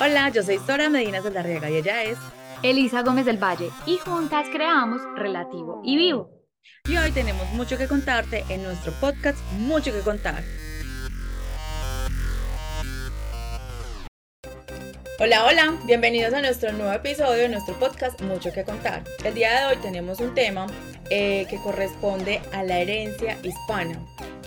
Hola, yo soy Sora Medina Saldarriaga y ella es Elisa Gómez del Valle y juntas creamos Relativo y Vivo. Y hoy tenemos mucho que contarte en nuestro podcast Mucho que contar. Hola, hola, bienvenidos a nuestro nuevo episodio de nuestro podcast Mucho que contar. El día de hoy tenemos un tema eh, que corresponde a la herencia hispana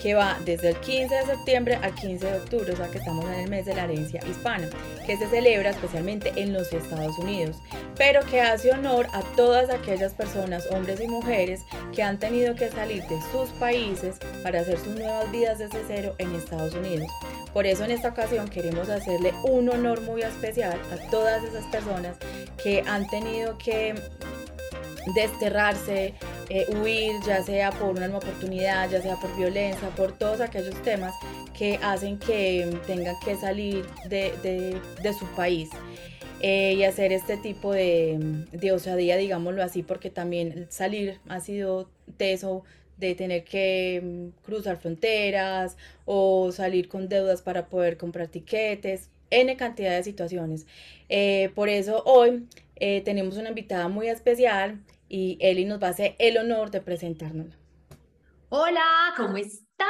que va desde el 15 de septiembre al 15 de octubre, o sea que estamos en el mes de la herencia hispana, que se celebra especialmente en los Estados Unidos, pero que hace honor a todas aquellas personas, hombres y mujeres, que han tenido que salir de sus países para hacer sus nuevas vidas desde cero en Estados Unidos. Por eso en esta ocasión queremos hacerle un honor muy especial a todas esas personas que han tenido que desterrarse, eh, huir, ya sea por una oportunidad, ya sea por violencia, por todos aquellos temas que hacen que tengan que salir de, su país. Eh, y hacer este tipo de, de, osadía, digámoslo así, porque también salir ha sido teso de tener que mm, cruzar fronteras o salir con deudas para poder comprar tiquetes, N cantidad de situaciones. Eh, por eso hoy tenemos una invitada muy especial y Eli nos va a hacer el honor de presentarnos. Hola, ¿cómo están?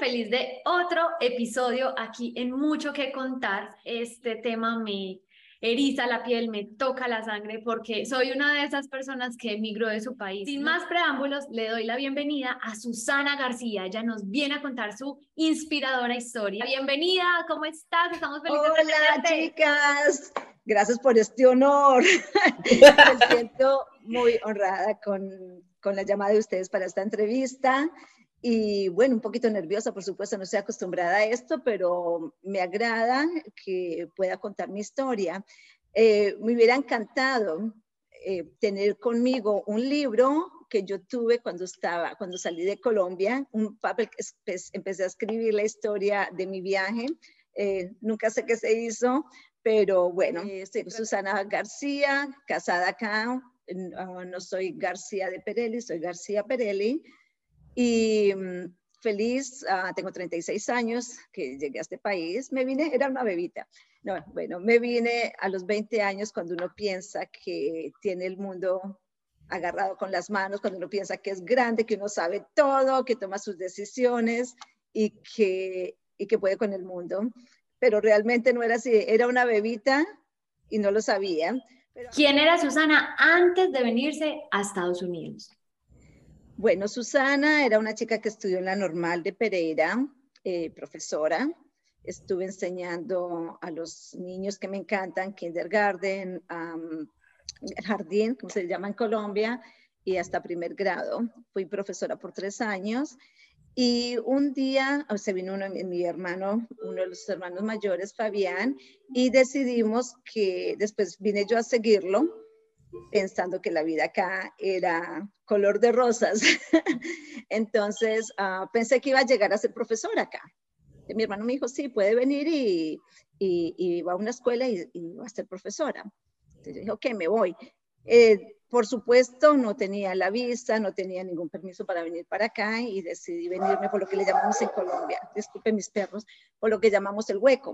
Feliz de otro episodio aquí en Mucho que contar. Este tema me eriza la piel, me toca la sangre porque soy una de esas personas que emigró de su país. Sin más preámbulos, le doy la bienvenida a Susana García. Ella nos viene a contar su inspiradora historia. Bienvenida, ¿cómo estás? Estamos felices Hola, chicas. Gracias por este honor. Me siento muy honrada con, con la llamada de ustedes para esta entrevista. Y bueno, un poquito nerviosa, por supuesto, no estoy acostumbrada a esto, pero me agrada que pueda contar mi historia. Eh, me hubiera encantado eh, tener conmigo un libro que yo tuve cuando estaba, cuando salí de Colombia, un papel que empecé a escribir la historia de mi viaje. Eh, nunca sé qué se hizo, pero bueno, soy Susana García, casada acá, no, soy García de Perelli, soy García Perelli. Y mm, feliz, ah, tengo 36 años que llegué a este país. Me vine, era una bebita. No, bueno, me vine a los 20 años cuando uno piensa que tiene el mundo agarrado con las manos, cuando uno piensa que es grande, que uno sabe todo, que toma sus decisiones y que, y que puede con el mundo. Pero realmente no era así, era una bebita y no lo sabía. ¿Quién era Susana antes de venirse a Estados Unidos? Bueno, Susana era una chica que estudió en la normal de Pereira, eh, profesora. Estuve enseñando a los niños que me encantan, kindergarten, jardín, como se llama en Colombia, y hasta primer grado. Fui profesora por tres años y un día se vino uno, mi hermano, uno de los hermanos mayores, Fabián, y decidimos que después vine yo a seguirlo, pensando que la vida acá era color de rosas. Entonces uh, pensé que iba a llegar a ser profesora acá. Y mi hermano me dijo, sí, puede venir y, y, y va a una escuela y, y, va a ser profesora. Entonces yo dije, ok, me voy. Eh, por supuesto, no tenía la visa, no tenía ningún permiso para venir para acá y decidí venirme por lo que le llamamos en Colombia, disculpe mis perros, por lo que llamamos el hueco.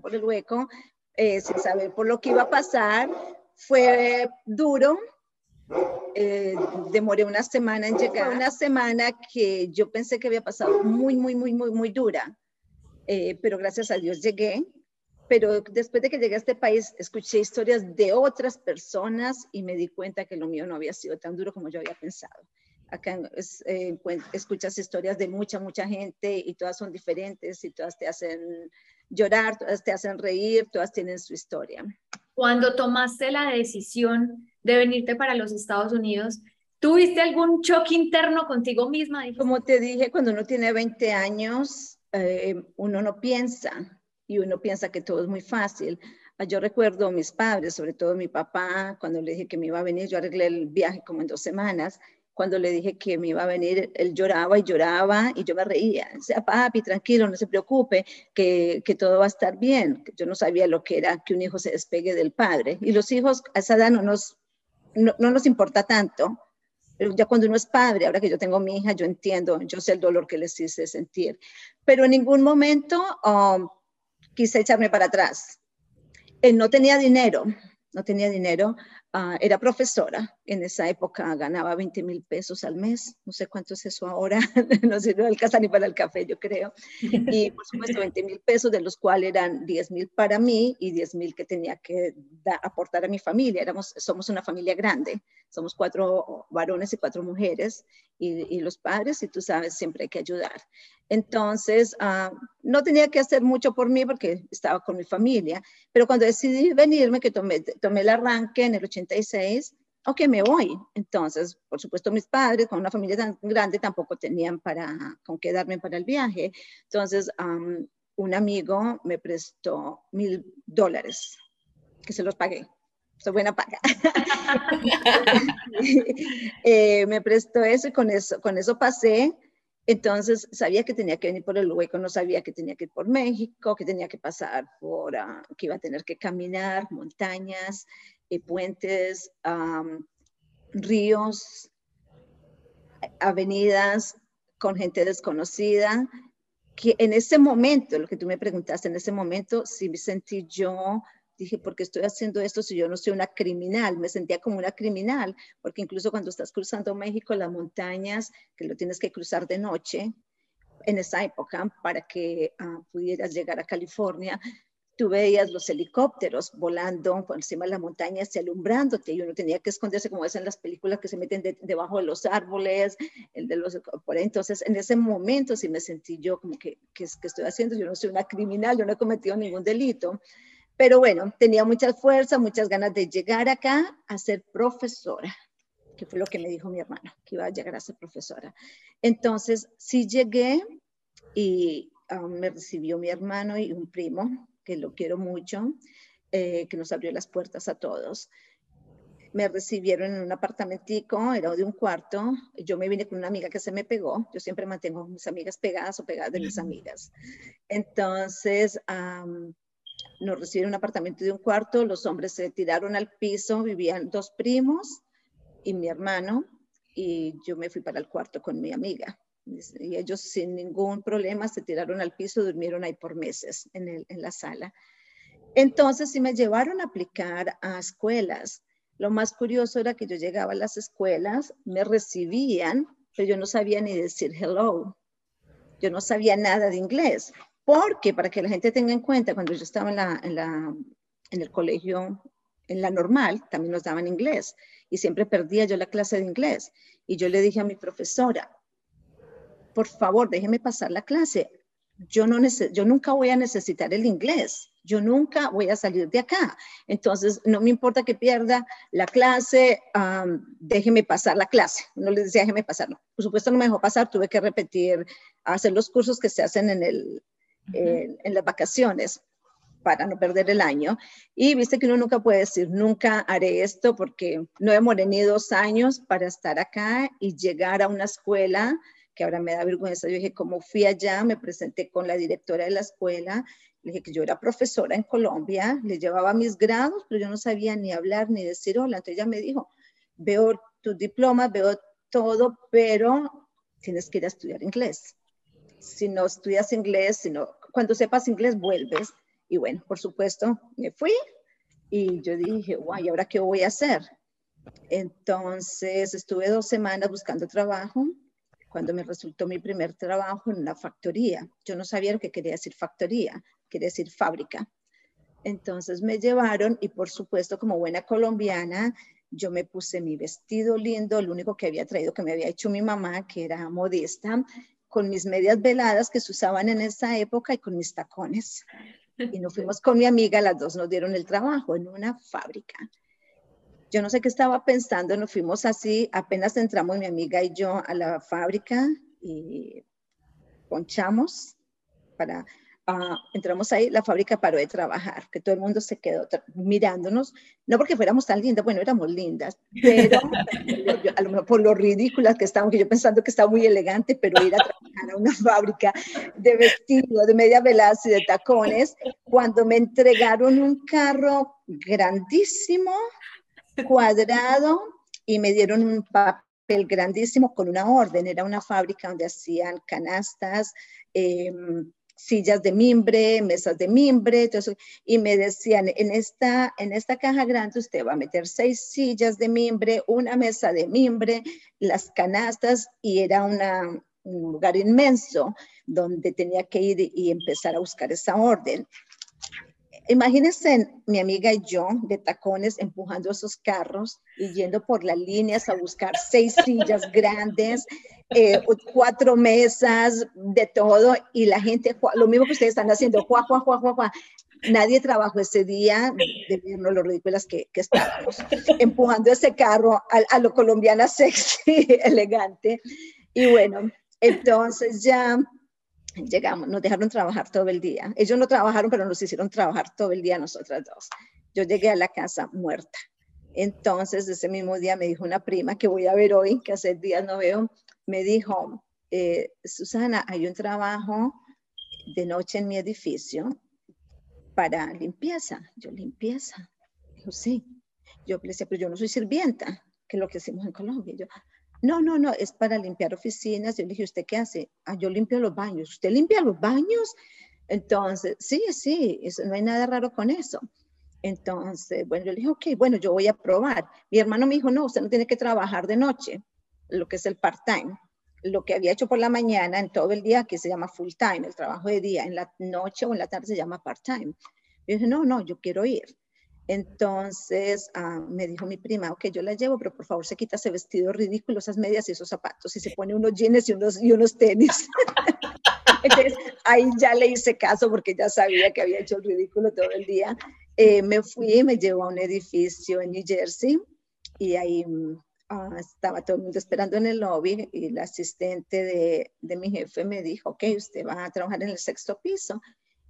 Por el hueco eh, sin saber por lo que iba a pasar. Fue duro, eh, demoré una semana en llegar, una semana que yo pensé que había pasado muy, muy, muy, muy, muy dura, eh, pero gracias a Dios llegué pero después de que llegué a este país, escuché historias de otras personas y me di cuenta que lo mío no había sido tan duro como yo había pensado. Acá eh, escuchas historias de mucha, mucha gente y todas son diferentes y todas te hacen llorar, todas te hacen reír, todas tienen su historia. Cuando tomaste la decisión de venirte para los Estados Unidos, ¿tuviste algún choque interno contigo misma? Como te dije, cuando uno tiene 20 años, eh, uno no piensa, y uno piensa que todo es muy fácil. Ah, yo recuerdo a mis padres, sobre todo mi papá, cuando le dije que me iba a venir, yo arreglé el viaje como en dos semanas. Cuando le dije que me iba a venir, él lloraba y lloraba y yo me reía. Decía, papi, tranquilo, no se preocupe, que, que todo va a estar bien. Yo no sabía lo que era que un hijo se despegue del padre. Y los hijos a esa edad no nos, no, nos importa tanto. Pero ya cuando uno es padre, ahora que yo tengo mi hija, yo entiendo, yo sé el dolor que les hice sentir. Pero en ningún momento um, quise echarme para atrás. Eh, no tenía dinero, no tenía dinero. Ah, era profesora, en esa época ganaba 20 mil pesos al mes, no sé cuánto es eso ahora, no sirve al casa ni para el café, yo creo. Y por supuesto 20 mil pesos, de los cuales eran 10 mil para mí y 10 mil que tenía que aportar a mi familia. Éramos, somos una familia grande, somos cuatro varones y cuatro mujeres y, los padres, y tú sabes, siempre hay que ayudar. Entonces, ah, no tenía que hacer mucho por mí porque estaba con mi familia, pero cuando decidí venirme, que tomé, tomé el arranque en el 86, ok, me voy. Entonces, por supuesto, mis padres, con una familia tan grande, tampoco tenían para, con qué darme para el viaje. Entonces, un amigo me prestó mil dólares, que se los pagué. Soy buena paga. Eh, me prestó eso y con eso, con eso pasé. Entonces sabía que tenía que venir por el hueco, no sabía que tenía que ir por México, que tenía que pasar por, ah, que iba a tener que caminar montañas, eh, puentes, ríos, avenidas con gente desconocida, que en ese momento, lo que tú me preguntaste, en ese momento sí me sentí yo, dije, ¿por qué estoy haciendo esto si yo no soy una criminal? Me sentía como una criminal, porque incluso cuando estás cruzando México, las montañas, que lo tienes que cruzar de noche, en esa época, para que ah, pudieras llegar a California, tú veías los helicópteros volando por encima de la montaña y alumbrándote y uno tenía que esconderse como es en las películas que se meten debajo de los árboles, el de los, por entonces en ese momento sí me sentí yo como que, ¿qué, que estoy haciendo? Yo no soy una criminal, yo no he cometido ningún delito, pero bueno, tenía mucha fuerza, muchas ganas de llegar acá a ser profesora, que fue lo que me dijo mi hermano, que iba a llegar a ser profesora. Entonces sí llegué y um, me recibió mi hermano y un primo que lo quiero mucho, eh, que nos abrió las puertas a todos. Me recibieron en un apartamentico, era de un cuarto. Yo me vine con una amiga que se me pegó. Yo siempre mantengo mis amigas pegadas o pegadas de mis amigas. Entonces, nos recibieron en un apartamento de un cuarto. Los hombres se tiraron al piso. Vivían dos primos y mi hermano. Y yo me fui para el cuarto con mi amiga. Y ellos sin ningún problema se tiraron al piso, durmieron ahí por meses en, el, en la sala. Entonces, si me llevaron a aplicar a escuelas, lo más curioso era que yo llegaba a las escuelas, me recibían, pero yo no sabía ni decir hello. Yo no sabía nada de inglés. Porque, para que la gente tenga en cuenta, cuando yo estaba en, la, en, la, en el colegio, en la normal, también nos daban inglés. Y siempre perdía yo la clase de inglés. Y yo le dije a mi profesora, por favor, déjeme pasar la clase. Yo, no yo nunca voy a necesitar el inglés. Yo nunca voy a salir de acá. Entonces, no me importa que pierda la clase, déjeme pasar la clase. No le decía, déjeme pasar. Por supuesto, no me dejó pasar. Tuve que repetir, hacer los cursos que se hacen en, el, en las vacaciones para no perder el año. Y viste que uno nunca puede decir, nunca haré esto porque no demoré ni dos años para estar acá y llegar a una escuela que ahora me da vergüenza. Yo dije, como fui allá, me presenté con la directora de la escuela, le dije que yo era profesora en Colombia, le llevaba mis grados, pero yo no sabía ni hablar ni decir hola. Entonces ella me dijo, veo tu diploma, veo todo, pero tienes que ir a estudiar inglés. Si no estudias inglés, sino cuando sepas inglés, vuelves. Y bueno, por supuesto, me fui y yo dije, guay, ¿y ahora qué voy a hacer? Entonces estuve dos semanas buscando trabajo cuando me resultó mi primer trabajo en una factoría. Yo no sabía lo que quería decir factoría, quería decir fábrica. Entonces me llevaron y por supuesto como buena colombiana, yo me puse mi vestido lindo, el único que había traído que me había hecho mi mamá, que era modesta, con mis medias veladas que se usaban en esa época y con mis tacones. Y nos fuimos con mi amiga, las dos nos dieron el trabajo en una fábrica. Yo no sé qué estaba pensando, nos fuimos así, apenas entramos mi amiga y yo a la fábrica y ponchamos para, uh, entramos ahí, la fábrica paró de trabajar, que todo el mundo se quedó mirándonos, no porque fuéramos tan lindas, bueno, éramos lindas, pero a lo mejor por lo ridículas que estábamos, que yo pensando que estaba muy elegante, pero ir a trabajar a una fábrica de vestido, de media veladas y de tacones, cuando me entregaron un carro grandísimo, cuadrado y me dieron un papel grandísimo con una orden. Era una fábrica donde hacían canastas, em, sillas de mimbre, mesas de mimbre, y me decían, en esta, en esta caja grande usted va a meter seis sillas de mimbre, una mesa de mimbre, las canastas, y era una, un lugar inmenso donde tenía que ir y empezar a buscar esa orden. Imagínense mi amiga y yo de tacones empujando esos carros y yendo por las líneas a buscar seis sillas grandes, eh, cuatro mesas, de todo, y la gente, lo mismo que ustedes están haciendo, juá, juá, juá, juá, Nadie trabajó ese día, de vernos lo ridículas que, que estábamos, empujando ese carro a, a lo colombiana sexy, elegante. Y bueno, entonces ya llegamos, nos dejaron trabajar todo el día. Ellos no trabajaron, pero nos hicieron trabajar todo el día nosotras dos. Yo llegué a la casa muerta. Entonces, ese mismo día me dijo una prima que voy a ver hoy, que hace días no veo, me dijo, eh, Susana, hay un trabajo de noche en mi edificio para limpieza. Yo, limpieza. Dijo, sí. Yo le decía, pero yo no soy sirvienta, que es lo que hacemos en Colombia. Yo, no, no, no, es para limpiar oficinas. Yo le dije, ¿usted qué hace? Ah, yo limpio los baños. ¿Usted limpia los baños? Entonces, sí, sí, eso, no hay nada raro con eso. Entonces, bueno, yo le dije, ok, bueno, yo voy a probar. Mi hermano me dijo, no, usted no tiene que trabajar de noche, lo que es el part-time. Lo que había hecho por la mañana en todo el día, que se llama full-time, el trabajo de día, en la noche o en la tarde se llama part-time. Yo dije, no, no, yo quiero ir. Entonces ah, me dijo mi prima, ok, yo la llevo, pero por favor se quita ese vestido ridículo, esas medias y esos zapatos, y se pone unos jeans y unos, y unos tenis. Entonces ahí ya le hice caso porque ya sabía que había hecho el ridículo todo el día. Eh, me fui y me llevó a un edificio en New Jersey y ahí ah, estaba todo el mundo esperando en el lobby y la asistente de, de mi jefe me dijo, ok, usted va a trabajar en el sexto piso.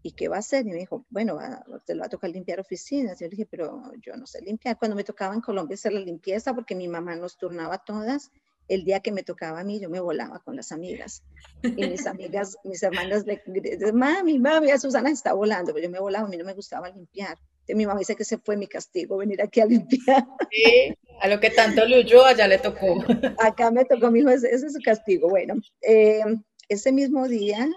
¿Y qué va a hacer? Y me dijo, bueno, te lo va a tocar limpiar oficinas. Yo le dije, pero yo no sé limpiar. Cuando me tocaba en Colombia hacer la limpieza, porque mi mamá nos turnaba todas, el día que me tocaba a mí, yo me volaba con las amigas. Y mis amigas, mis hermanas le mami, mami, a Susana está volando, pero yo me volaba, a mí no me gustaba limpiar. Entonces, mi mamá dice que ese fue mi castigo, venir aquí a limpiar. Sí, a lo que tanto luyó, allá le tocó. Acá me tocó, mi hijo, ese, ese es su castigo. Bueno, eh, ese mismo día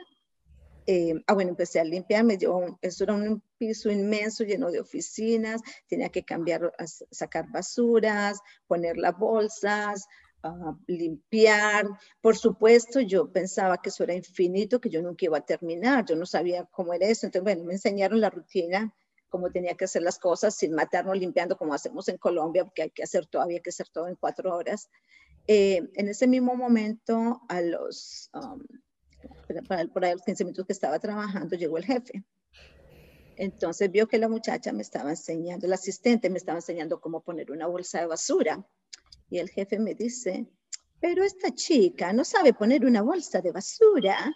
eh, ah, bueno, empecé a limpiar, me llevó, eso era un piso inmenso lleno de oficinas, tenía que cambiar, sacar basuras, poner las bolsas, uh, limpiar. Por supuesto, yo pensaba que eso era infinito, que yo nunca iba a terminar, yo no sabía cómo era eso, entonces, bueno, me enseñaron la rutina, cómo tenía que hacer las cosas sin matarnos limpiando como hacemos en Colombia, porque hay que hacer todavía que hacer todo en cuatro horas. Eh, en ese mismo momento, a los... Um, para, por ahí los 15 minutos que estaba trabajando, llegó el jefe. Entonces vio que la muchacha me estaba enseñando, el asistente me estaba enseñando cómo poner una bolsa de basura. Y el jefe me dice, pero esta chica no sabe poner una bolsa de basura.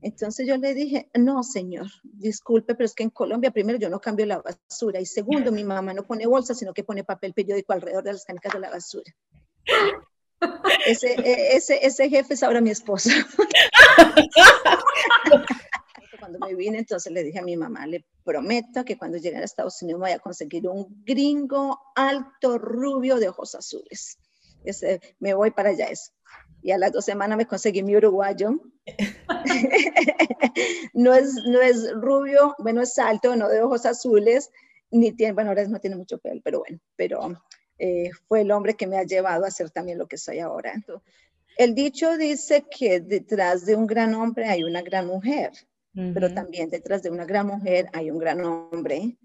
Entonces yo le dije, no, señor, disculpe, pero es que en Colombia, primero, yo no cambio la basura y segundo, mi mamá no pone bolsa, sino que pone papel periódico alrededor de las canicas de la basura. Ese, e, ese, ese jefe es ahora mi esposo. cuando me vine, entonces le dije a mi mamá, le prometo que cuando llegue a Estados Unidos voy a conseguir un gringo alto, rubio, de ojos azules. Ese, me voy para allá eso. Y a las dos semanas me conseguí mi uruguayo. no, es, no es rubio, bueno, es alto, no de ojos azules, ni tiene, bueno, ahora no tiene mucho pelo, pero bueno, pero eh, fue el hombre que me ha llevado a ser también lo que soy ahora. El dicho dice que detrás de un gran hombre hay una gran mujer, pero también detrás de una gran mujer hay un gran hombre.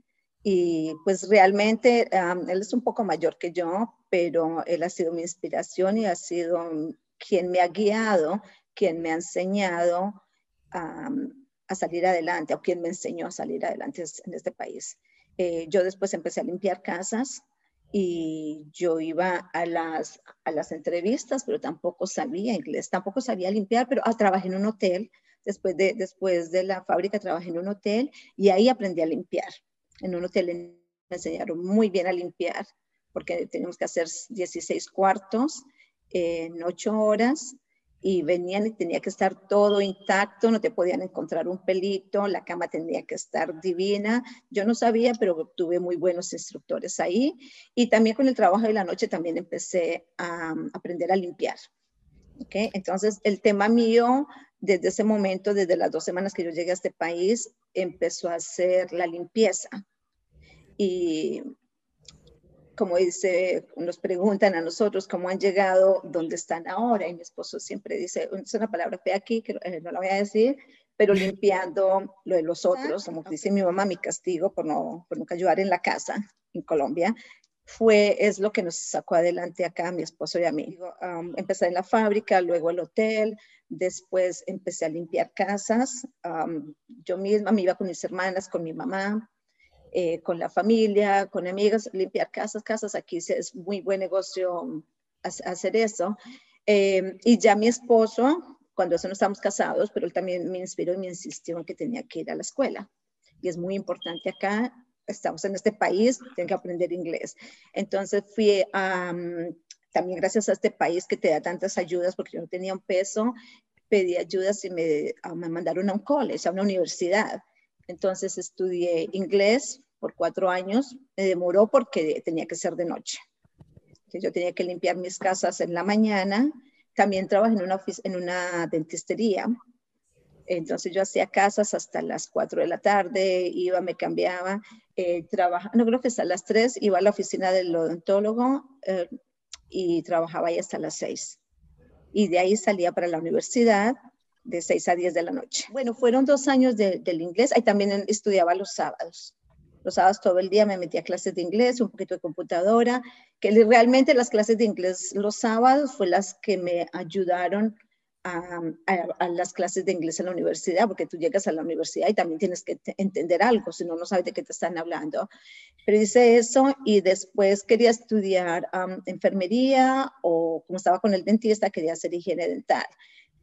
Y pues realmente él es un poco mayor que yo, pero él ha sido mi inspiración y ha sido quien me ha guiado, quien me ha enseñado a salir adelante, o quien me enseñó a salir adelante en este país. Eh, yo después empecé a limpiar casas, y yo iba a las, a las entrevistas, pero tampoco sabía inglés, tampoco sabía limpiar, pero ah, trabajé en un hotel, después de, después de la fábrica trabajé en un hotel y ahí aprendí a limpiar. En un hotel me enseñaron muy bien a limpiar, porque teníamos que hacer 16 cuartos en 8 horas y venían y tenía que estar todo intacto, no te podían encontrar un pelito, la cama tenía que estar divina. Yo no sabía, pero tuve muy buenos instructores ahí. Y también con el trabajo de la noche también empecé a aprender a limpiar. ¿Okay? Entonces, el tema mío desde ese momento, desde las dos semanas que yo llegué a este país, empezó a hacer la limpieza. Y como dice, nos preguntan a nosotros cómo han llegado, dónde están ahora. Y mi esposo siempre dice, es una palabra fea aquí, que eh, no la voy a decir, pero limpiando lo de los otros, como dice mi mamá, mi castigo por, no, por nunca ayudar en la casa en Colombia, fue, es lo que nos sacó adelante acá, mi esposo y a mí. Um, empecé en la fábrica, luego el hotel, después empecé a limpiar casas. Um, yo misma me iba con mis hermanas, con mi mamá, eh, con la familia, con amigas, limpiar casas, casas. Aquí es muy buen negocio hacer eso. Eh, y ya mi esposo, cuando eso no estábamos casados, pero él también me inspiró y me insistió en que tenía que ir a la escuela. Y es muy importante acá estamos en este país, tengo que aprender inglés. Entonces fui a, también gracias a este país que te da tantas ayudas, porque yo no tenía un peso, pedí ayudas y me, ah, me mandaron a un college, a una universidad. Entonces estudié inglés por cuatro años, me demoró porque tenía que ser de noche. Yo tenía que limpiar mis casas en la mañana. También trabajé en una, en una dentistería entonces yo hacía casas hasta las 4 de la tarde, iba, me cambiaba, eh, trabajaba, no creo que hasta las 3, iba a la oficina del odontólogo eh, y trabajaba ahí hasta las 6. Y de ahí salía para la universidad de 6 a 10 de la noche. Bueno, fueron dos años del inglés, ahí también estudiaba los sábados. Los sábados todo el día me metía a clases de inglés, un poquito de computadora, que realmente las clases de inglés los sábados fue las que me ayudaron a, las clases de inglés en la universidad, porque tú llegas a la universidad y también tienes que entender algo, si no, no sabes de qué te están hablando. Pero hice eso y después quería estudiar enfermería o como estaba con el dentista, quería hacer higiene dental.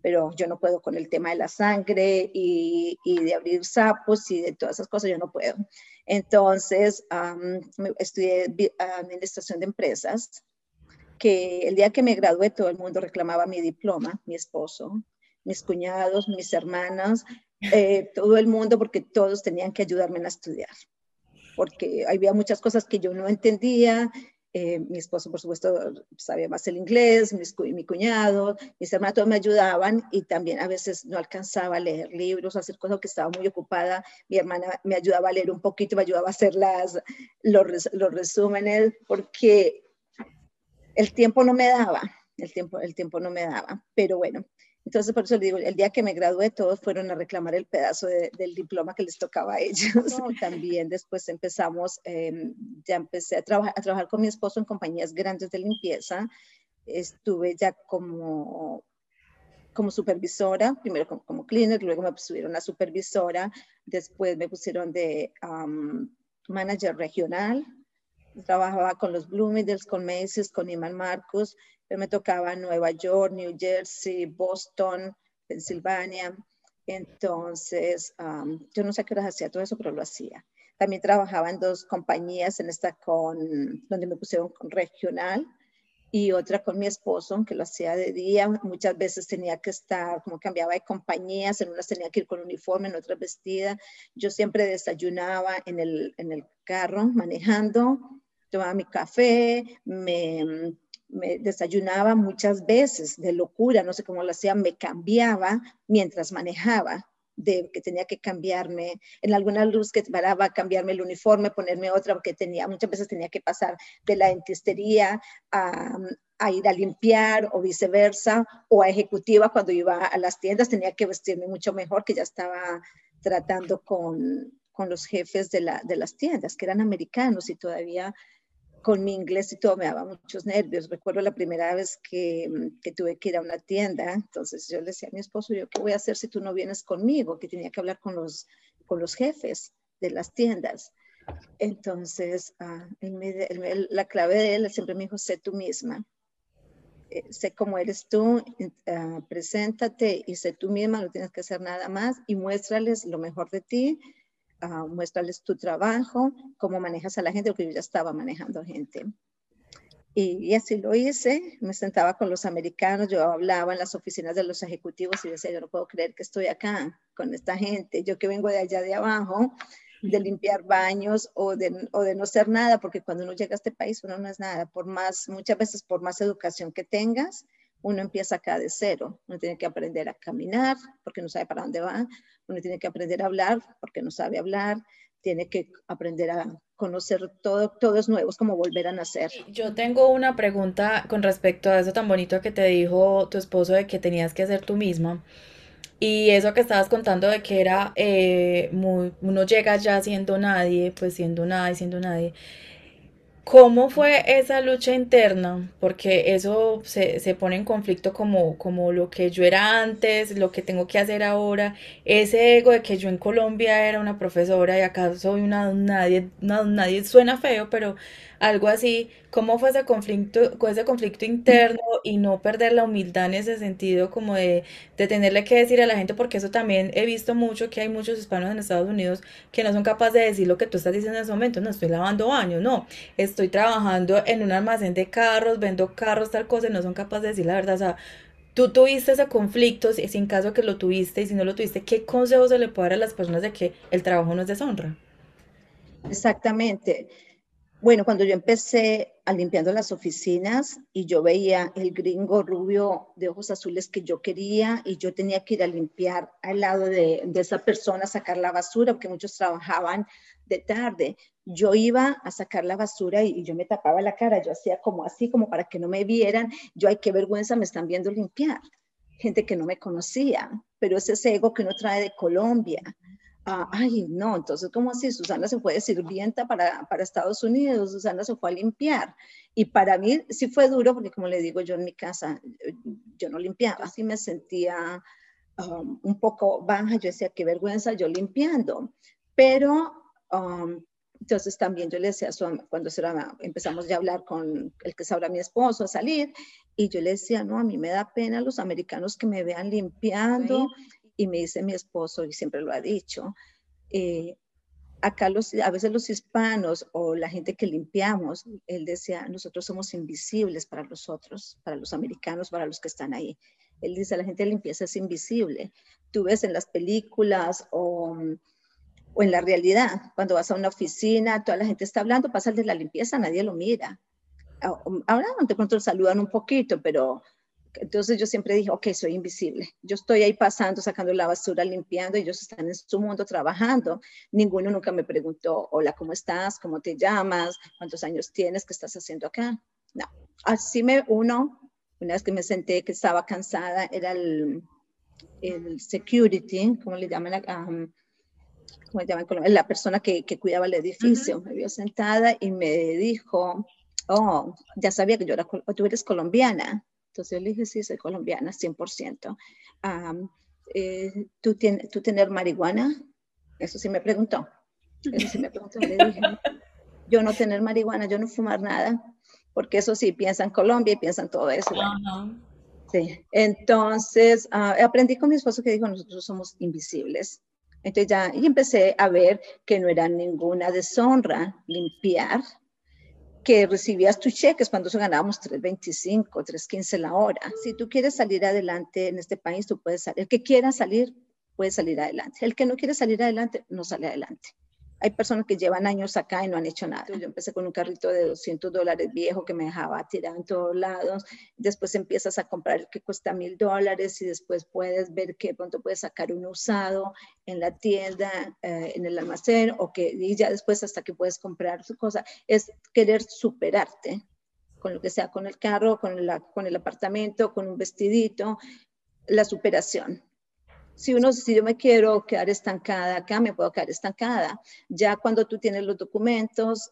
Pero yo no puedo con el tema de la sangre y, de abrir sapos y de todas esas cosas, yo no puedo. Entonces, estudié administración de empresas que el día que me gradué todo el mundo reclamaba mi diploma, mi esposo, mis cuñados, mis hermanas, eh, todo el mundo, porque todos tenían que ayudarme a estudiar, porque había muchas cosas que yo no entendía. Eh, mi esposo, por supuesto, sabía más el inglés, mi cuñado, mis hermanos, todos me ayudaban y también a veces no alcanzaba a leer libros, a hacer cosas que estaba muy ocupada. Mi hermana me ayudaba a leer un poquito, me ayudaba a hacer las, los, los resúmenes, porque el tiempo no me daba, el tiempo, el tiempo no me daba, pero bueno, entonces, por eso le digo, el día que me gradué, todos fueron a reclamar el pedazo del diploma que les tocaba a ellos. También después empezamos, em, ya empecé a, trabajar, a trabajar con mi esposo en compañías grandes de limpieza. Estuve ya como, como supervisora, primero como, cleaner, luego me pusieron a supervisora, después me pusieron de manager regional, trabajaba con los Bloomingdale's, con Macy's, con Iman Marcus, pero me tocaba Nueva York, New Jersey, Boston, Pensilvania. Entonces, yo no sé qué hora hacía todo eso, pero lo hacía. También trabajaba en dos compañías, en esta con, donde me pusieron con regional y otra con mi esposo, que lo hacía de día. Muchas veces tenía que estar, como cambiaba de compañías, en unas tenía que ir con uniforme, en otras vestida. Yo siempre desayunaba en el, en el carro manejando tomaba mi café, me, desayunaba muchas veces de locura, no sé cómo lo hacía, me cambiaba mientras manejaba, de que tenía que cambiarme en alguna luz que paraba, cambiarme el uniforme, ponerme otra, porque tenía, muchas veces tenía que pasar de la dentistería a, a, ir a limpiar o viceversa, o a ejecutiva cuando iba a las tiendas, tenía que vestirme mucho mejor, que ya estaba tratando con, con los jefes de, la, de las tiendas, que eran americanos y todavía con mi inglés y todo me daba muchos nervios. Recuerdo la primera vez que, que, tuve que ir a una tienda, entonces yo le decía a mi esposo, yo qué voy a hacer si tú no vienes conmigo, que tenía que hablar con los, con los jefes de las tiendas. Entonces, ah, la clave de él siempre me dijo, sé tú misma, eh, sé cómo eres tú, ah, preséntate y sé tú misma, no tienes que hacer nada más y muéstrales lo mejor de ti muéstrales tu trabajo, cómo manejas a la gente, porque yo ya estaba manejando gente. Y, así lo hice, me sentaba con los americanos, yo hablaba en las oficinas de los ejecutivos y decía, yo no puedo creer que estoy acá con esta gente, yo que vengo de allá de abajo, de limpiar baños o de, o de no ser nada, porque cuando uno llega a este país uno no es nada, por más, muchas veces por más educación que tengas, uno empieza acá de cero. Uno tiene que aprender a caminar porque no sabe para dónde va. Uno tiene que aprender a hablar porque no sabe hablar. Tiene que aprender a conocer todo, todo es nuevo, es como volver a nacer. Yo tengo una pregunta con respecto a eso tan bonito que te dijo tu esposo de que tenías que hacer tú misma. Y eso que estabas contando de que era, eh, muy, uno llega ya siendo nadie, pues siendo nadie, siendo nadie. ¿Cómo fue esa lucha interna? Porque eso se, se, pone en conflicto como, como lo que yo era antes, lo que tengo que hacer ahora, ese ego de que yo en Colombia era una profesora y acá soy una nadie, nadie suena feo, pero algo así, ¿cómo fue ese conflicto, ese conflicto interno y no perder la humildad en ese sentido como de, de tenerle que decir a la gente? Porque eso también he visto mucho que hay muchos hispanos en Estados Unidos que no son capaces de decir lo que tú estás diciendo en ese momento, no estoy lavando baños, no, estoy trabajando en un almacén de carros, vendo carros, tal cosa, no son capaces de decir la verdad, o sea, tú tuviste ese conflicto, si en caso que lo tuviste y si no lo tuviste, ¿qué consejo se le puede dar a las personas de que el trabajo no es deshonra? Exactamente. Bueno, cuando yo empecé a limpiando las oficinas y yo veía el gringo rubio de ojos azules que yo quería y yo tenía que ir a limpiar al lado de, esa persona, sacar la basura, porque muchos trabajaban de tarde. Yo iba a sacar la basura y, y, yo me tapaba la cara, yo hacía como así, como para que no me vieran. Yo, ay, qué vergüenza, me están viendo limpiar. Gente que no me conocía, pero ese ego que uno trae de Colombia Ah, ay, no, entonces, ¿cómo así? Susana se fue de sirvienta para, para Estados Unidos, Susana se fue a limpiar. Y para mí sí fue duro, porque como le digo yo en mi casa, yo no limpiaba, así me sentía um, un poco baja, yo decía, qué vergüenza yo limpiando. Pero um, entonces también yo le decía, cuando empezamos ya a hablar con el que es ahora mi esposo, a salir, y yo le decía, no, a mí me da pena los americanos que me vean limpiando y me dice mi esposo, y siempre lo ha dicho, eh, acá los, a veces los hispanos o la gente que limpiamos, él decía, nosotros somos invisibles para los otros, para los americanos, para los que están ahí. Él dice, la gente de limpieza es invisible. Tú ves en las películas o, o en la realidad, cuando vas a una oficina, toda la gente está hablando, pasa el de la limpieza, nadie lo mira. Ahora de pronto saludan un poquito, pero entonces yo siempre dije, ok, soy invisible. Yo estoy ahí pasando, sacando la basura, limpiando, y ellos están en su mundo trabajando. Ninguno nunca me preguntó, hola, ¿cómo estás? ¿Cómo te llamas? ¿Cuántos años tienes? ¿Qué estás haciendo acá? No. Así me uno, una vez que me senté que estaba cansada, era el, el security, ¿cómo le llaman? Um, ¿cómo le llaman? La persona que, que cuidaba el edificio. Me vio sentada y me dijo, oh, ya sabía que yo era, tú eres colombiana. Entonces yo le dije, sí, soy colombiana, 100%. Eh, ¿tú, tienes, ¿Tú tener marihuana? Eso sí me preguntó. Eso sí me preguntó. Le dije, yo no tener marihuana, yo no fumar nada, porque eso sí, piensan Colombia y piensan todo eso. Sí. Entonces, ah, aprendí con mi esposo que dijo, nosotros somos invisibles. Entonces ya, y empecé a ver que no era ninguna deshonra limpiar, que recibías tus cheques cuando eso ganábamos 3.25, 3.15 la hora. Si tú quieres salir adelante en este país, tú puedes salir. El que quiera salir, puede salir adelante. El que no quiere salir adelante, no sale adelante. Hay personas que llevan años acá y no han hecho nada. Yo empecé con un carrito de 200 dólares viejo que me dejaba tirado en todos lados. Después empiezas a comprar el que cuesta mil dólares y después puedes ver que pronto puedes sacar un usado en la tienda, eh, en el almacén, o que y ya después hasta que puedes comprar tu cosa. Es querer superarte con lo que sea, con el carro, con, la, con el apartamento, con un vestidito, la superación si uno, si yo me quiero quedar estancada acá, me puedo quedar estancada. Ya cuando tú tienes los documentos,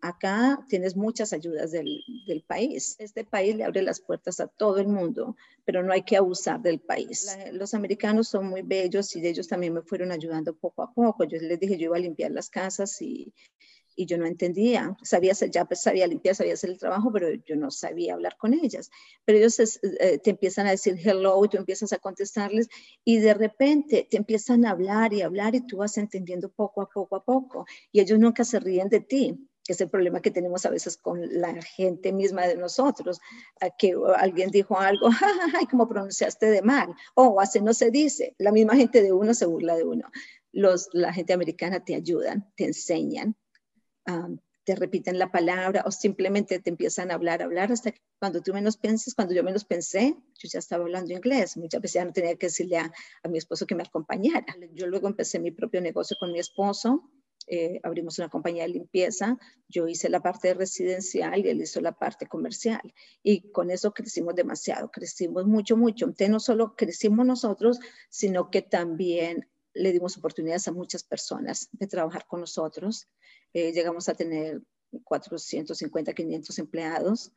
acá tienes muchas ayudas del, del, país. Este país le abre las puertas a todo el mundo, pero no hay que abusar del país. los americanos son muy bellos y ellos también me fueron ayudando poco a poco. Yo les dije, yo iba a limpiar las casas y, y yo no entendía, sabía, ya pues, sabía limpiar, sabía hacer el trabajo, pero yo no sabía hablar con ellas. Pero ellos eh, te empiezan a decir hello y tú empiezas a contestarles y de repente te empiezan a hablar y hablar y tú vas entendiendo poco a poco a poco. Y ellos nunca se ríen de ti que es el problema que tenemos a veces con la gente misma de nosotros, que alguien dijo algo, ay, como pronunciaste de mal, o así no se dice, la misma gente de uno se burla de uno. Los, la gente americana te ayudan, te enseñan, te repiten la palabra o simplemente te empiezan a hablar, hablar hasta que cuando tú menos pienses, cuando yo menos pensé, yo ya estaba hablando inglés. Muchas veces ya no tenía que decirle a, a mi esposo que me acompañara. Yo luego empecé mi propio negocio con mi esposo. Eh, abrimos una compañía de limpieza, yo hice la parte residencial y él hizo la parte comercial. Y con eso crecimos demasiado, crecimos mucho, mucho. Entonces no solo crecimos nosotros, sino que también le dimos oportunidades a muchas personas de trabajar con nosotros. Eh, llegamos a tener 450, 500 empleados.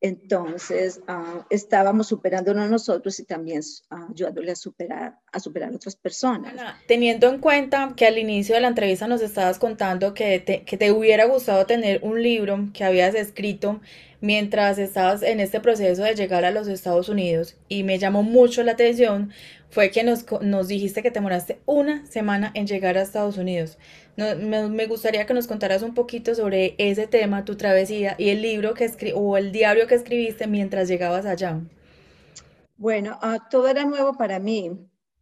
Entonces, uh, estábamos superándonos nosotros y también uh, ayudándole a superar, a superar otras personas. Teniendo en cuenta que al inicio de la entrevista nos estabas contando que te, que te hubiera gustado tener un libro que habías escrito mientras estabas en este proceso de llegar a los Estados Unidos y me llamó mucho la atención fue que nos, nos dijiste que te moraste una semana en llegar a Estados Unidos. me, gustaría que nos contaras un poquito sobre ese tema, tu travesía y el libro que escri o el diario que escribiste mientras llegabas allá. Bueno, uh, todo era nuevo para mí.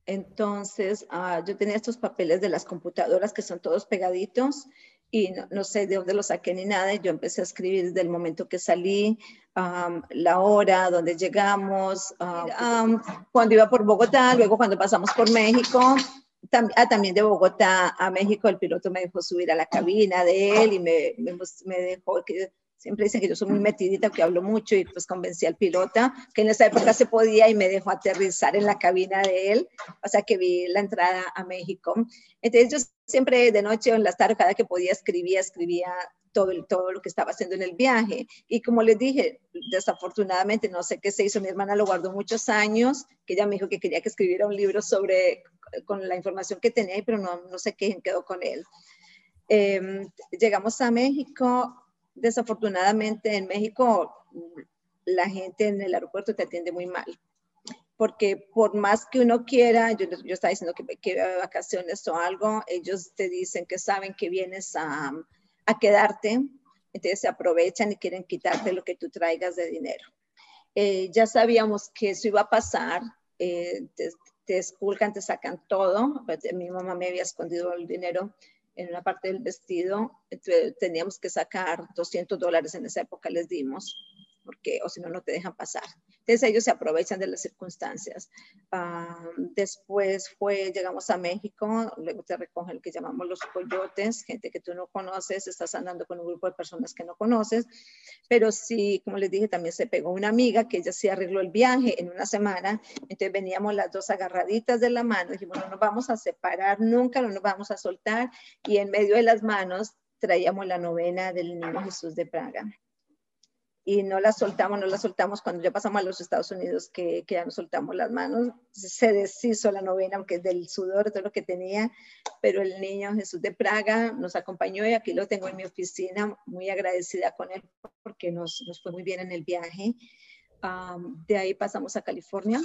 Entonces, uh, yo tenía estos papeles de las computadoras que son todos pegaditos y no, no, sé de dónde lo saqué ni nada. Yo empecé a escribir desde el momento que salí, um, la hora, dónde llegamos, um, cuando iba por Bogotá, luego cuando pasamos por México. Tam ah, también de Bogotá a México, el piloto me dejó subir a la cabina de él y me, me, me dejó que siempre dicen que yo soy muy metidita, que hablo mucho y pues convencí al piloto que en esa época se podía y me dejó aterrizar en la cabina de él, o sea que vi la entrada a México. Entonces yo siempre de noche o en las tardes, cada que podía escribía, escribía todo, todo lo que estaba haciendo en el viaje. Y como les dije, desafortunadamente no sé qué se hizo, mi hermana lo guardó muchos años, que ella me dijo que quería que escribiera un libro sobre, con la información que tenía, pero no, no sé qué quedó con él. Eh, llegamos a México, desafortunadamente en México la gente en el aeropuerto te atiende muy mal. Porque por más que uno quiera, yo, yo estaba diciendo que, que vacaciones o algo, ellos te dicen que saben que vienes a, a quedarte, entonces se aprovechan y quieren quitarte lo que tú traigas de dinero. Eh, ya sabíamos que eso iba a pasar, eh, te, te esculcan, te sacan todo. Mi mamá me había escondido el dinero en una parte del vestido, teníamos que sacar 200 dólares en esa época, les dimos, porque o si no, no te dejan pasar. Entonces ellos se aprovechan de las circunstancias. Uh, después fue, llegamos a México, luego te recogen lo que llamamos los coyotes, gente que tú no conoces, estás andando con un grupo de personas que no conoces, pero sí, como les dije, también se pegó una amiga que ella sí arregló el viaje en una semana, entonces veníamos las dos agarraditas de la mano, dijimos, no nos vamos a separar nunca, no nos vamos a soltar, y en medio de las manos traíamos la novena del Niño Jesús de Praga y no la soltamos, no la soltamos cuando ya pasamos a los Estados Unidos, que, que ya nos soltamos las manos, se deshizo la novena, aunque del sudor, todo lo que tenía, pero el niño Jesús de Praga nos acompañó y aquí lo tengo en mi oficina, muy agradecida con él porque nos, nos fue muy bien en el viaje. Um, de ahí pasamos a California,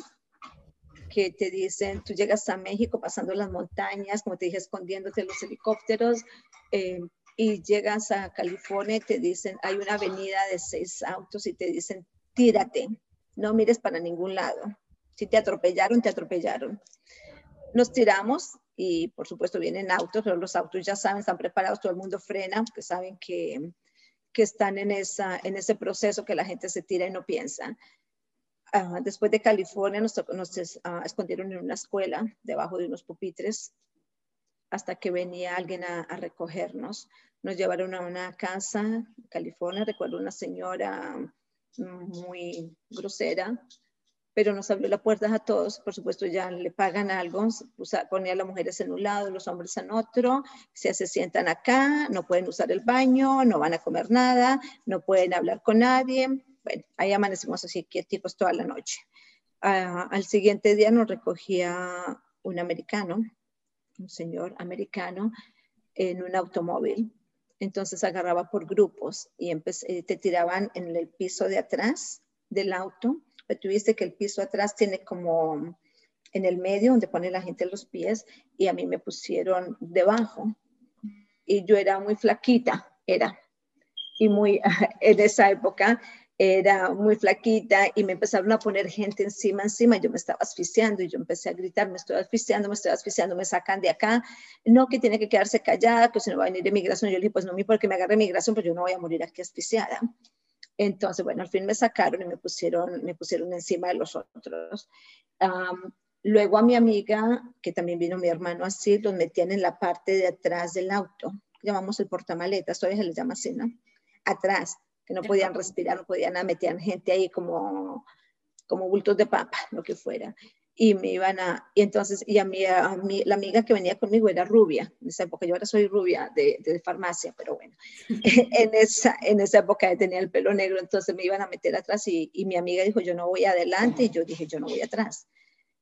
que te dicen, tú llegas a México pasando las montañas, como te dije, escondiéndote los helicópteros, eh, y llegas a California y te dicen, hay una avenida de seis autos y te dicen, tírate, no mires para ningún lado. Si te atropellaron, te atropellaron. Nos tiramos y por supuesto vienen autos, pero los autos ya saben, están preparados, todo el mundo frena, porque saben que, que están en, esa, en ese proceso que la gente se tira y no piensa. Uh, después de California nos, nos uh, escondieron en una escuela debajo de unos pupitres hasta que venía alguien a, recogernos. Nos llevaron a una casa en California, recuerdo una señora muy grosera, pero nos abrió las puertas a todos. Por supuesto, ya le pagan algo, ponía a las mujeres en un lado, los hombres en otro, se, se sientan acá, no pueden usar el baño, no van a comer nada, no pueden hablar con nadie. Bueno, ahí amanecimos así quietos toda la noche. Uh, al siguiente día nos recogía un americano un señor americano en un automóvil. Entonces agarraba por grupos y eh, te tiraban en el piso de atrás del auto. Pero tuviste que el piso atrás tiene como en el medio donde pone la gente los pies y a mí me pusieron debajo. Y yo era muy flaquita, era. Y muy en esa época era muy flaquita y me empezaron a poner gente encima, encima, yo me estaba asfixiando y yo empecé a gritar, me estoy asfixiando, me estoy asfixiando, me sacan de acá, no, que tiene que quedarse callada, que si no va a venir migración, yo le dije, pues no, porque me agarre migración, pues yo no voy a morir aquí asfixiada. Entonces, bueno, al fin me sacaron y me pusieron, me pusieron encima de los otros. luego a mi amiga, que también vino mi hermano así, los metían en la parte de atrás del auto, llamamos el portamaletas, todavía se les llama así, ¿no? Atrás que no podían respirar, no podían, metían gente ahí como, como bultos de papa, lo que fuera. Y me iban a, y entonces, y a mí, a mí, la amiga que venía conmigo era rubia, en esa época, yo ahora soy rubia de, de farmacia, pero bueno, en esa, en esa época tenía el pelo negro, entonces me iban a meter atrás y, y mi amiga dijo, yo no voy adelante, y yo dije, yo no voy atrás.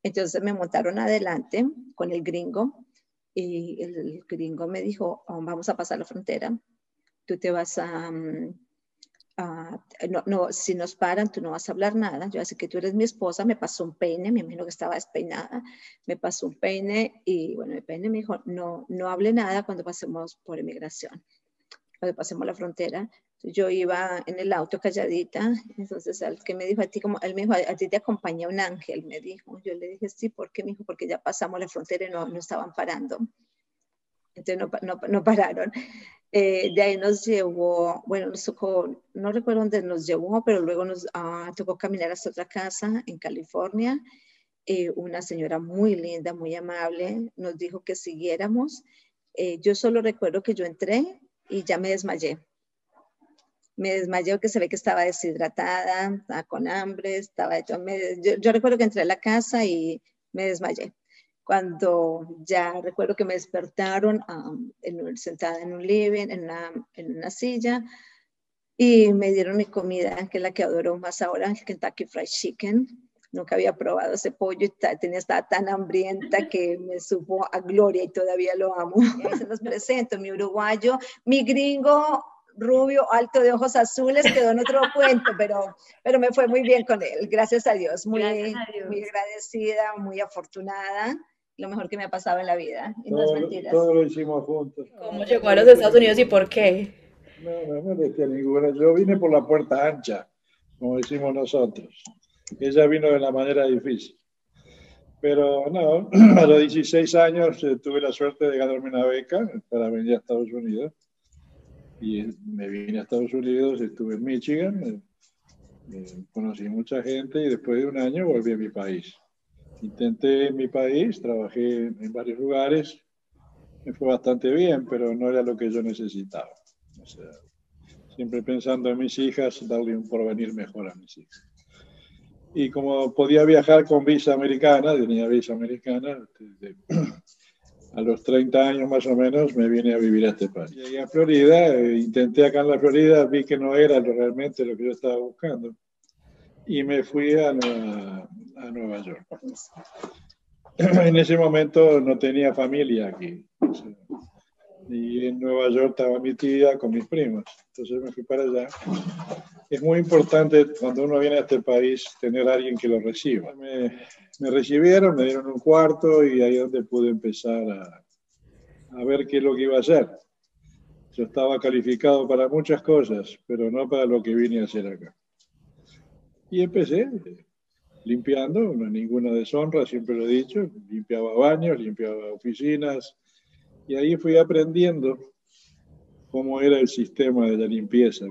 Entonces me montaron adelante con el gringo, y el, gringo me dijo, oh, vamos a pasar la frontera, tú te vas a, mm, Ah, no, no, si nos paran, tú no vas a hablar nada. Yo así que tú eres mi esposa, me pasó un peine, me imagino que estaba despeinada, me pasó un peine y bueno, el peine me dijo, no, no hable nada cuando pasemos por inmigración, cuando pasemos la frontera. Yo iba en el auto calladita, entonces al que me dijo a ti, como él me dijo, a, ti te acompaña un ángel, me dijo. Yo le dije, sí, ¿por qué? Me dijo, porque ya pasamos la frontera y no, no estaban parando. Entonces no, no, no pararon. Eh, de ahí nos llevó, bueno, nos tocó, no recuerdo dónde nos llevó, pero luego nos ah, tocó caminar hasta otra casa en California. Eh, una señora muy linda, muy amable, nos dijo que siguiéramos. Eh, yo solo recuerdo que yo entré y ya me desmayé. Me desmayé porque se ve que estaba deshidratada, estaba con hambre, estaba hecho, yo, yo recuerdo que entré a la casa y me desmayé cuando ya recuerdo que me despertaron en, sentada en un living, en una, en una, silla, y me dieron mi comida, que es la que adoro más ahora, el Kentucky Fried Chicken. Nunca había probado ese pollo y tenía, estaba tan hambrienta que me supo a gloria y todavía lo amo. Y ahí se los presento, mi uruguayo, mi gringo rubio, alto de ojos azules, quedó en otro cuento, pero, pero me fue muy bien con él, gracias a Dios, muy, gracias a Dios. muy agradecida, muy afortunada lo mejor que me ha pasado en la vida. Y todo, no es Todo lo hicimos juntos. ¿Cómo llegó a los Estados Unidos y por qué? No, no me decía ninguna. Yo vine por la puerta ancha, como decimos nosotros. Ella vino de la manera difícil. Pero no, a los 16 años eh, tuve la suerte de ganarme una beca para venir a Estados Unidos. Y me vine a Estados Unidos, estuve en Michigan, eh, eh, conocí mucha gente y después de un año volví a mi país. Intenté en mi país, trabajé en varios lugares, me fue bastante bien, pero no era lo que yo necesitaba. O sea, siempre pensando en mis hijas, darle un porvenir mejor a mis hijas. Y como podía viajar con visa americana, tenía visa americana, a los 30 años más o menos me vine a vivir a este país. Llegué a Florida, eh, intenté acá en la Florida, vi que no era realmente lo que yo estaba buscando y me fui a, a Nueva York. En ese momento no tenía familia aquí. Y en Nueva York estaba mi tía con mis primos. Entonces me fui para allá. Es muy importante cuando uno viene a este país tener a alguien que lo reciba. Me, me recibieron, me dieron un cuarto y ahí es donde pude empezar a, a ver qué es lo que iba a hacer. Yo estaba calificado para muchas cosas, pero no para lo que vine a hacer acá. Y empecé limpiando, no ninguna deshonra, siempre lo he dicho, limpiaba baños, limpiaba oficinas, y ahí fui aprendiendo cómo era el sistema de la limpieza.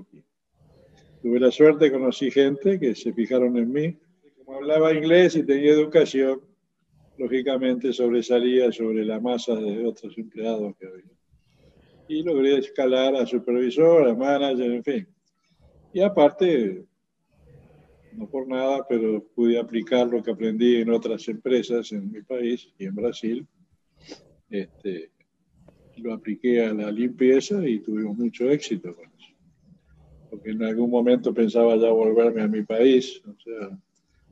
Tuve la suerte, conocí gente que se fijaron en mí. Como hablaba inglés y tenía educación, lógicamente sobresalía sobre la masa de otros empleados que había. Y logré escalar a supervisor, a manager, en fin. Y aparte, no por nada, pero pude aplicar lo que aprendí en otras empresas en mi país y en Brasil. Este, lo apliqué a la limpieza y tuvimos mucho éxito con eso. Porque en algún momento pensaba ya volverme a mi país. O sea,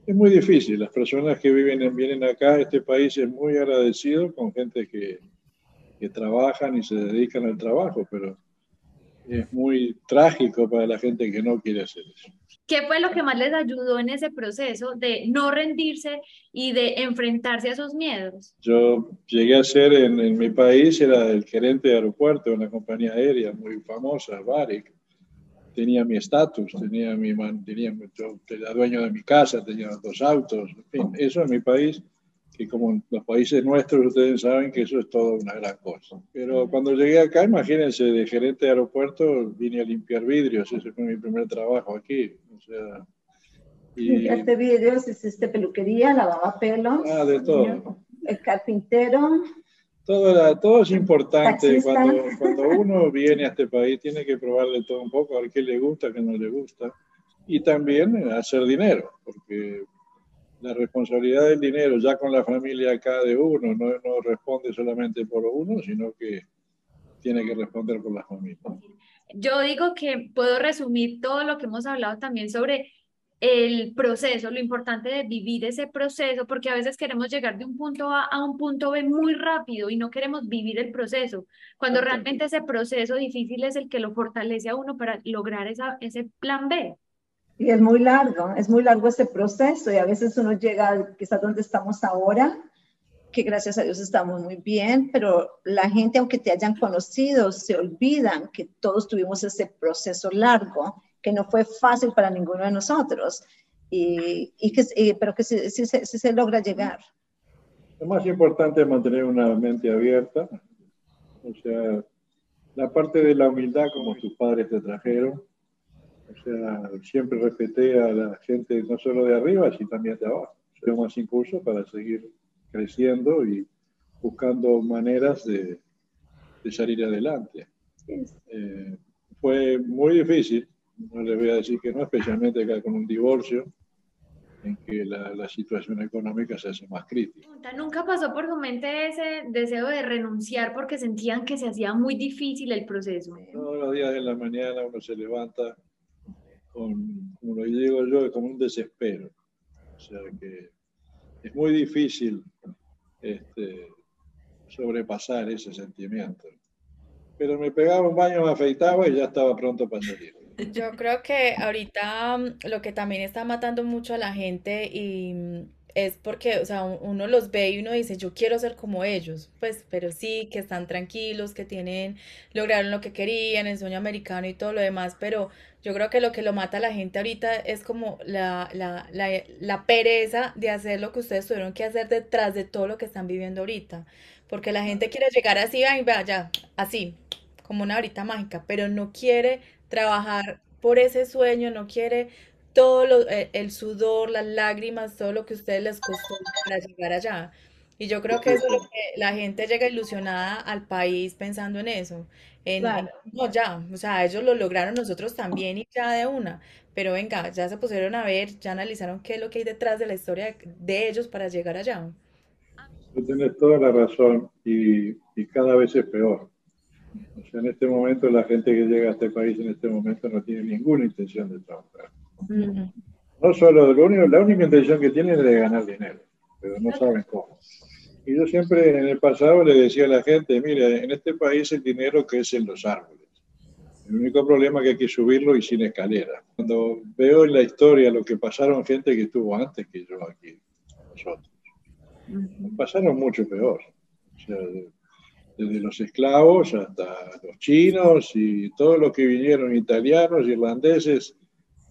es muy difícil. Las personas que viven, vienen acá, este país es muy agradecido con gente que, que trabajan y se dedican al trabajo, pero es muy trágico para la gente que no quiere hacer eso. ¿Qué fue lo que más les ayudó en ese proceso de no rendirse y de enfrentarse a esos miedos? Yo llegué a ser en, mi país, era el gerente de aeropuerto de una compañía aérea muy famosa, Varig. tenía mi estatus, tenía mi, tenía, yo era dueño de mi casa, tenía dos autos, en fin, eso en mi país, que como en los países nuestros ustedes saben que eso es todo una gran cosa. Pero cuando llegué acá, imagínense, de gerente de aeropuerto vine a limpiar vidrios, ese fue mi primer trabajo aquí. O sea, y, vidrios, hiciste peluquería, lavaba pelos. Ah, de todo. El carpintero. Todo, todo es importante. Cuando, cuando, uno viene a este país, tiene que probarle todo un poco, a ver qué le gusta, qué no le gusta. Y también hacer dinero, porque la responsabilidad del dinero, ya con la familia acá de uno, no, no responde solamente por uno, sino que tiene que responder por la familia. Yo digo que puedo resumir todo lo que hemos hablado también sobre el proceso, lo importante de vivir ese proceso, porque a veces queremos llegar de un punto A a un punto B muy rápido y no queremos vivir el proceso, cuando realmente ese proceso difícil es el que lo fortalece a uno para lograr esa, ese plan B. Y es muy largo, es muy largo ese proceso y a veces uno llega quizás donde estamos ahora, que gracias a Dios estamos muy bien, pero la gente, aunque te hayan conocido, se olvidan que todos tuvimos ese proceso largo que no fue fácil para ninguno de nosotros, y, y que, pero que sí, sí, se logra llegar. Lo más importante es mantener una mente abierta, o sea, la parte de la humildad como tus padres te trajeron, o sea, siempre respeté a la gente no solo de arriba, sino también de abajo. Soy más impulso para seguir creciendo y buscando maneras de, de salir adelante. Eh, fue muy difícil, no les voy a decir que no, especialmente acá con un divorcio, en que la, la, situación económica se hace más crítica. ¿Nunca pasó por su mente ese deseo de renunciar porque sentían que se hacía muy difícil el proceso? Todos los días de la mañana uno se levanta con, como lo digo yo, como un desespero. O sea que es muy difícil este, sobrepasar ese sentimiento. Pero me pegaba un baño, me afeitaba y ya estaba pronto para salir. Yo creo que ahorita mm, lo que también está matando mucho a la gente y mm, es porque, o sea, uno los ve y uno dice, yo quiero ser como ellos, pues, pero sí, que están tranquilos, que tienen, lograron lo que querían, el sueño americano y todo lo demás, pero yo creo que lo que lo mata a la gente ahorita es como la, la, la, la pereza de hacer lo que ustedes tuvieron que hacer detrás de todo lo que están viviendo ahorita, porque la gente quiere llegar así, ay, vaya, así, como una varita mágica, pero no quiere trabajar por ese sueño, no quiere todo lo, eh, el sudor, las lágrimas, todo lo que a ustedes les costó para llegar allá. Y yo creo que eso es lo que la gente llega ilusionada al país pensando en eso. En, no, ya, o sea, ellos lo lograron, nosotros también y ya de una. Pero venga, ya se pusieron a ver, ya analizaron qué es lo que hay detrás de la historia de, de ellos para llegar allá. Tú tienes toda la razón y, y cada vez es peor. O sea, en este momento la gente que llega a este país en este momento no tiene ninguna intención de trabajar. No solo, lo único, la única intención que tienen es de ganar dinero, pero no saben cómo. Y yo siempre en el pasado le decía a la gente, mire, en este país el dinero crece en los árboles. El único problema es que hay que subirlo y sin escalera. Cuando veo en la historia lo que pasaron gente que estuvo antes que yo aquí, nosotros, pasaron mucho peor. O sea, desde los esclavos hasta los chinos y todos los que vinieron, italianos, irlandeses,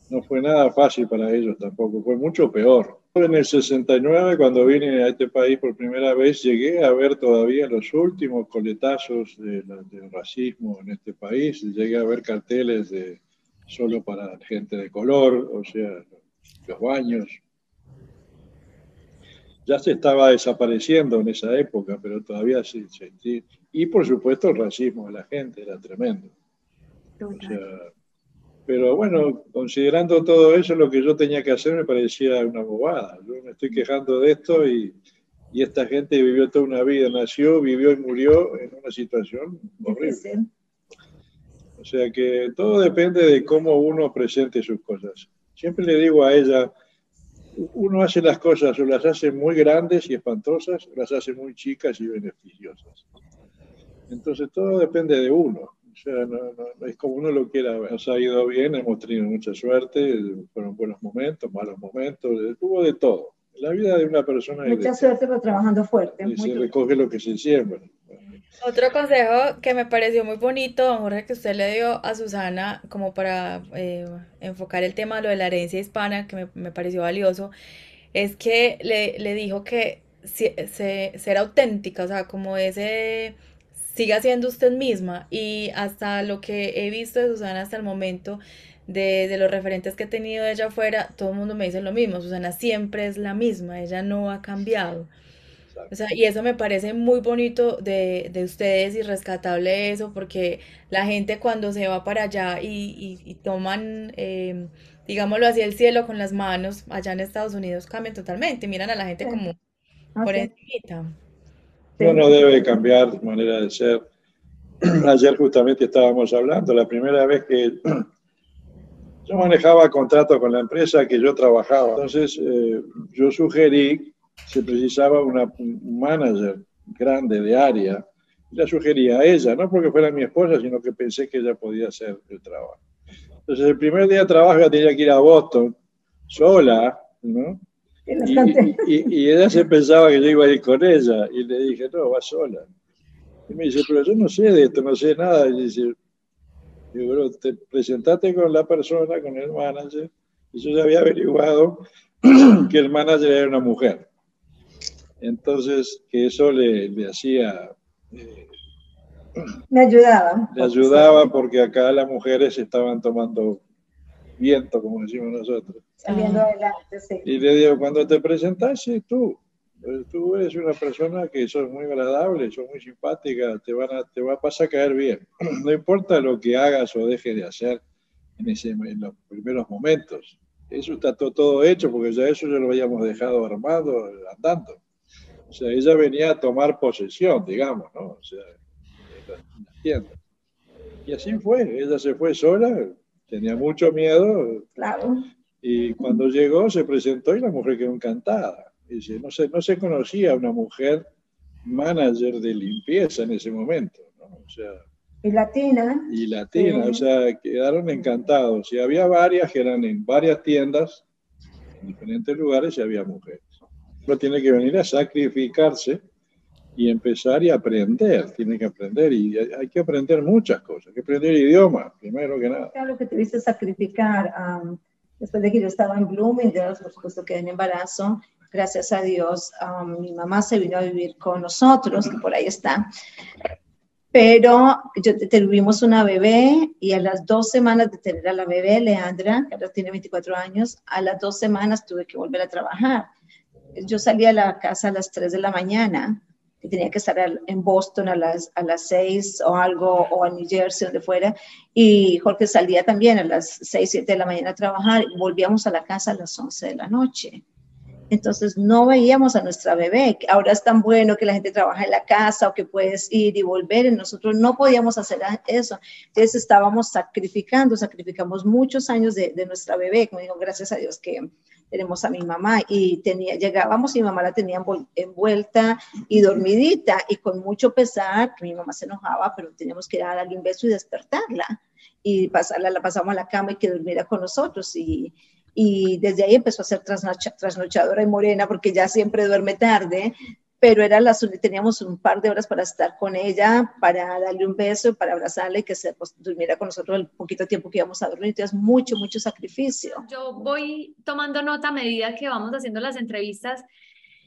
no fue nada fácil para ellos tampoco, fue mucho peor. En el 69, cuando vine a este país por primera vez, llegué a ver todavía los últimos coletazos del racismo en este país, llegué a ver carteles de solo para gente de color, o sea, los baños, ya se estaba desapareciendo en esa época, pero todavía se sentía. Y por supuesto el racismo de la gente era tremendo. Pero bueno, considerando todo eso, lo que yo tenía que hacer me parecía una bobada. Yo me estoy quejando de esto y, y esta gente vivió toda una vida, nació, vivió y murió en una situación horrible. O sea que todo depende de cómo uno presente sus cosas. Siempre le digo a ella, uno hace las cosas o las hace muy grandes y espantosas, o las hace muy chicas y beneficiosas. Entonces todo depende de uno. O sea, no, es como uno lo quiera Nos ha ido bien, hemos tenido mucha suerte, fueron buenos momentos, malos momentos, hubo de todo. La vida de una persona... Mucha suerte, pero trabajando fuerte. Y se recoge lo que se siembra. Otro consejo que me pareció muy bonito, don Jorge, que usted le dio a Susana como para eh, enfocar el tema de lo de la herencia hispana, que me, pareció valioso, es que le, dijo que se, ser auténtica, o sea, como ese, siga siendo usted misma y hasta lo que he visto de Susana hasta el momento, de, los referentes que he tenido de ella afuera, todo el mundo me dice lo mismo, Susana siempre es la misma, ella no ha cambiado. O sea, y eso me parece muy bonito de, de, ustedes y rescatable eso, porque la gente cuando se va para allá y, y, toman, eh, digámoslo así, el cielo con las manos, allá en Estados Unidos cambian totalmente, miran a la gente como por encima. Uno debe cambiar manera de ser. Ayer justamente estábamos hablando, la primera vez que yo manejaba contratos con la empresa que yo trabajaba, entonces eh, yo sugerí se precisaba una, un manager grande de área. La sugería a ella, no porque fuera mi esposa, sino que pensé que ella podía hacer el trabajo. Entonces, el primer día de trabajo ella tenía que ir a Boston sola, ¿no? Y, y, ella se pensaba que yo iba a ir con ella. Y le dije, no, va sola. Y me dice, pero yo no sé de esto, no sé nada. Y dice, digo, te presentaste con la persona, con el manager. Y yo ya había averiguado que el manager era una mujer. Entonces, que eso le, le hacía... Eh, me ayudaba. Le ayudaba porque acá las mujeres estaban tomando viento, como decimos nosotros. Saliendo adelante, sí. Y le digo, cuando te presentaste tú, pues, tú eres una persona que sos muy agradable, sos muy simpática, te, van a, te va a pasar a caer bien. No importa lo que hagas o dejes de hacer en, ese, en los primeros momentos. Eso está todo, todo hecho porque ya eso ya lo habíamos dejado armado, andando. O sea, ella venía a tomar posesión, digamos, ¿no? O sea, en la Y así fue, ella se fue sola, tenía mucho miedo. Claro. Y cuando llegó se presentó y la mujer quedó encantada. Dice, no se, no se conocía una mujer manager de limpieza en ese momento, ¿no? O sea, y latina. Y latina, o sea, quedaron encantados. Y había varias que eran en varias tiendas, en diferentes lugares, y había mujeres tiene que venir a sacrificarse y empezar y aprender, tiene que aprender y hay que aprender muchas cosas, hay que aprender idioma, primero que nada. Claro que tuviste sacrificar, después de que yo estaba en Bloomingdale, por supuesto que en embarazo, gracias a Dios, mi mamá se vino a vivir con nosotros, que por ahí está, pero yo tuvimos una bebé y a las dos semanas de tener a la bebé, Leandra, que ahora tiene 24 años, a las dos semanas tuve que volver a trabajar yo salía a la casa a las 3 de la mañana, que tenía que estar en Boston a las, a las 6 o algo, o en New Jersey, donde fuera, y Jorge salía también a las 6, 7 de la mañana a trabajar, y volvíamos a la casa a las 11 de la noche. Entonces no veíamos a nuestra bebé. Ahora es tan bueno que la gente trabaja en la casa o que puedes ir y volver. Y nosotros no podíamos hacer eso. Entonces estábamos sacrificando, sacrificamos muchos años de, de nuestra bebé. Como digo, gracias a Dios que tenemos a mi mamá y tenía, llegábamos y mi mamá la tenía envuelta y dormidita y con mucho pesar, mi mamá se enojaba, pero teníamos que darle un beso y despertarla y pasarla, la pasamos a la cama y que durmiera con nosotros y, y desde ahí empezó a ser trasnochadora y morena porque ya siempre duerme tarde, pero era las, teníamos un par de horas para estar con ella, para darle un beso, para abrazarle y que se pues, durmiera con nosotros el poquito tiempo que íbamos a dormir. Entonces, mucho, mucho sacrificio. Yo voy tomando nota a medida que vamos haciendo las entrevistas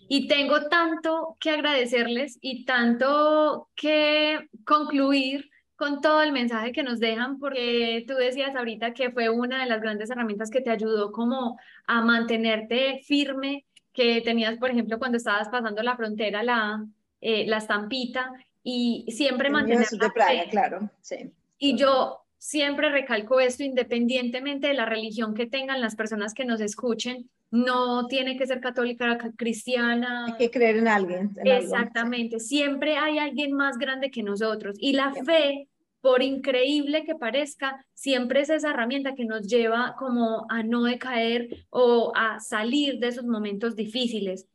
y tengo tanto que agradecerles y tanto que concluir con todo el mensaje que nos dejan, porque tú decías ahorita que fue una de las grandes herramientas que te ayudó como a mantenerte firme que tenías, por ejemplo, cuando estabas pasando la frontera, la, eh, la estampita, y siempre mantener de playa, claro, sí. Y yo siempre recalco esto, independientemente de la religión que tengan las personas que nos escuchen, no tiene que ser católica, cristiana. Hay que creer en alguien. Exactamente, siempre hay alguien más grande que nosotros. Y la fe por increíble que parezca, siempre es esa herramienta que nos lleva como a no decaer o a salir de esos momentos difíciles.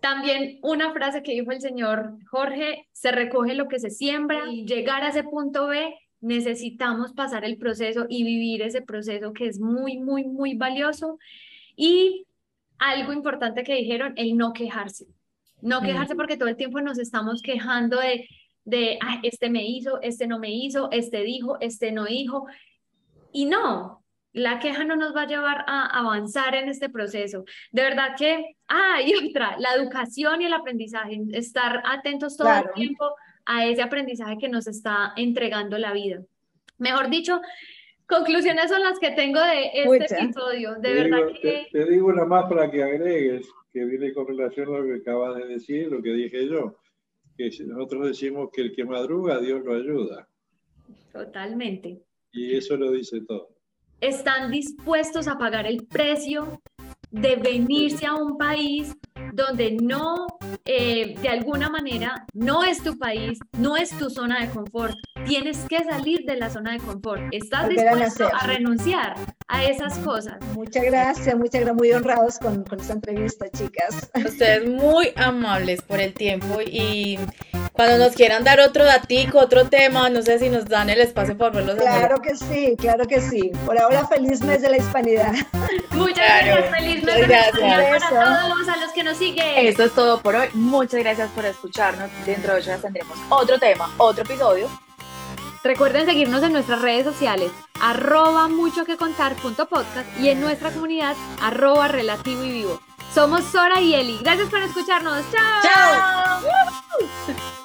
También una frase que dijo el señor Jorge, se recoge lo que se siembra y llegar a ese punto B necesitamos pasar el proceso y vivir ese proceso que es muy, muy, muy valioso. Y algo importante que dijeron, el no quejarse. No quejarse porque todo el tiempo nos estamos quejando de de, ah, este me hizo, este no me hizo, este dijo, este no dijo. Y no, la queja no nos va a llevar a avanzar en este proceso. De verdad que, ah, y otra, la educación y el aprendizaje, estar atentos todo el tiempo a ese aprendizaje que nos está entregando la vida. Mejor dicho, conclusiones son las que tengo de este episodio. De verdad que... Te, digo una más para que agregues, que viene con relación a lo que acabas de decir, lo que dije yo, que nosotros decimos que el que madruga, Dios lo ayuda. Totalmente. Y eso lo dice todo están dispuestos a pagar el precio de venirse a un país donde no, eh, de alguna manera, no es tu país, no es tu zona de confort. Tienes que salir de la zona de confort. ¿Estás dispuesto a renunciar a esas cosas? Muchas gracias, muchas gracias, muy honrados con, con esta entrevista, chicas. Ustedes muy amables por el tiempo y cuando nos quieran dar otro datico, otro tema, no sé si nos dan el espacio para verlos. Claro que sí, claro que sí. Por ahora, feliz mes de la hispanidad. Muchas gracias, feliz mes de la hispanidad para todos a los que nos siguen. Esto es todo por hoy. Muchas gracias por escucharnos. Dentro de ocho días tendremos otro tema, otro episodio. Recuerden seguirnos en nuestras redes sociales, arroba mucho que contar podcast y en nuestra comunidad, arroba relativo y vivo. Somos Sora y Eli. Gracias por escucharnos. ¡Chao! ¡Chao!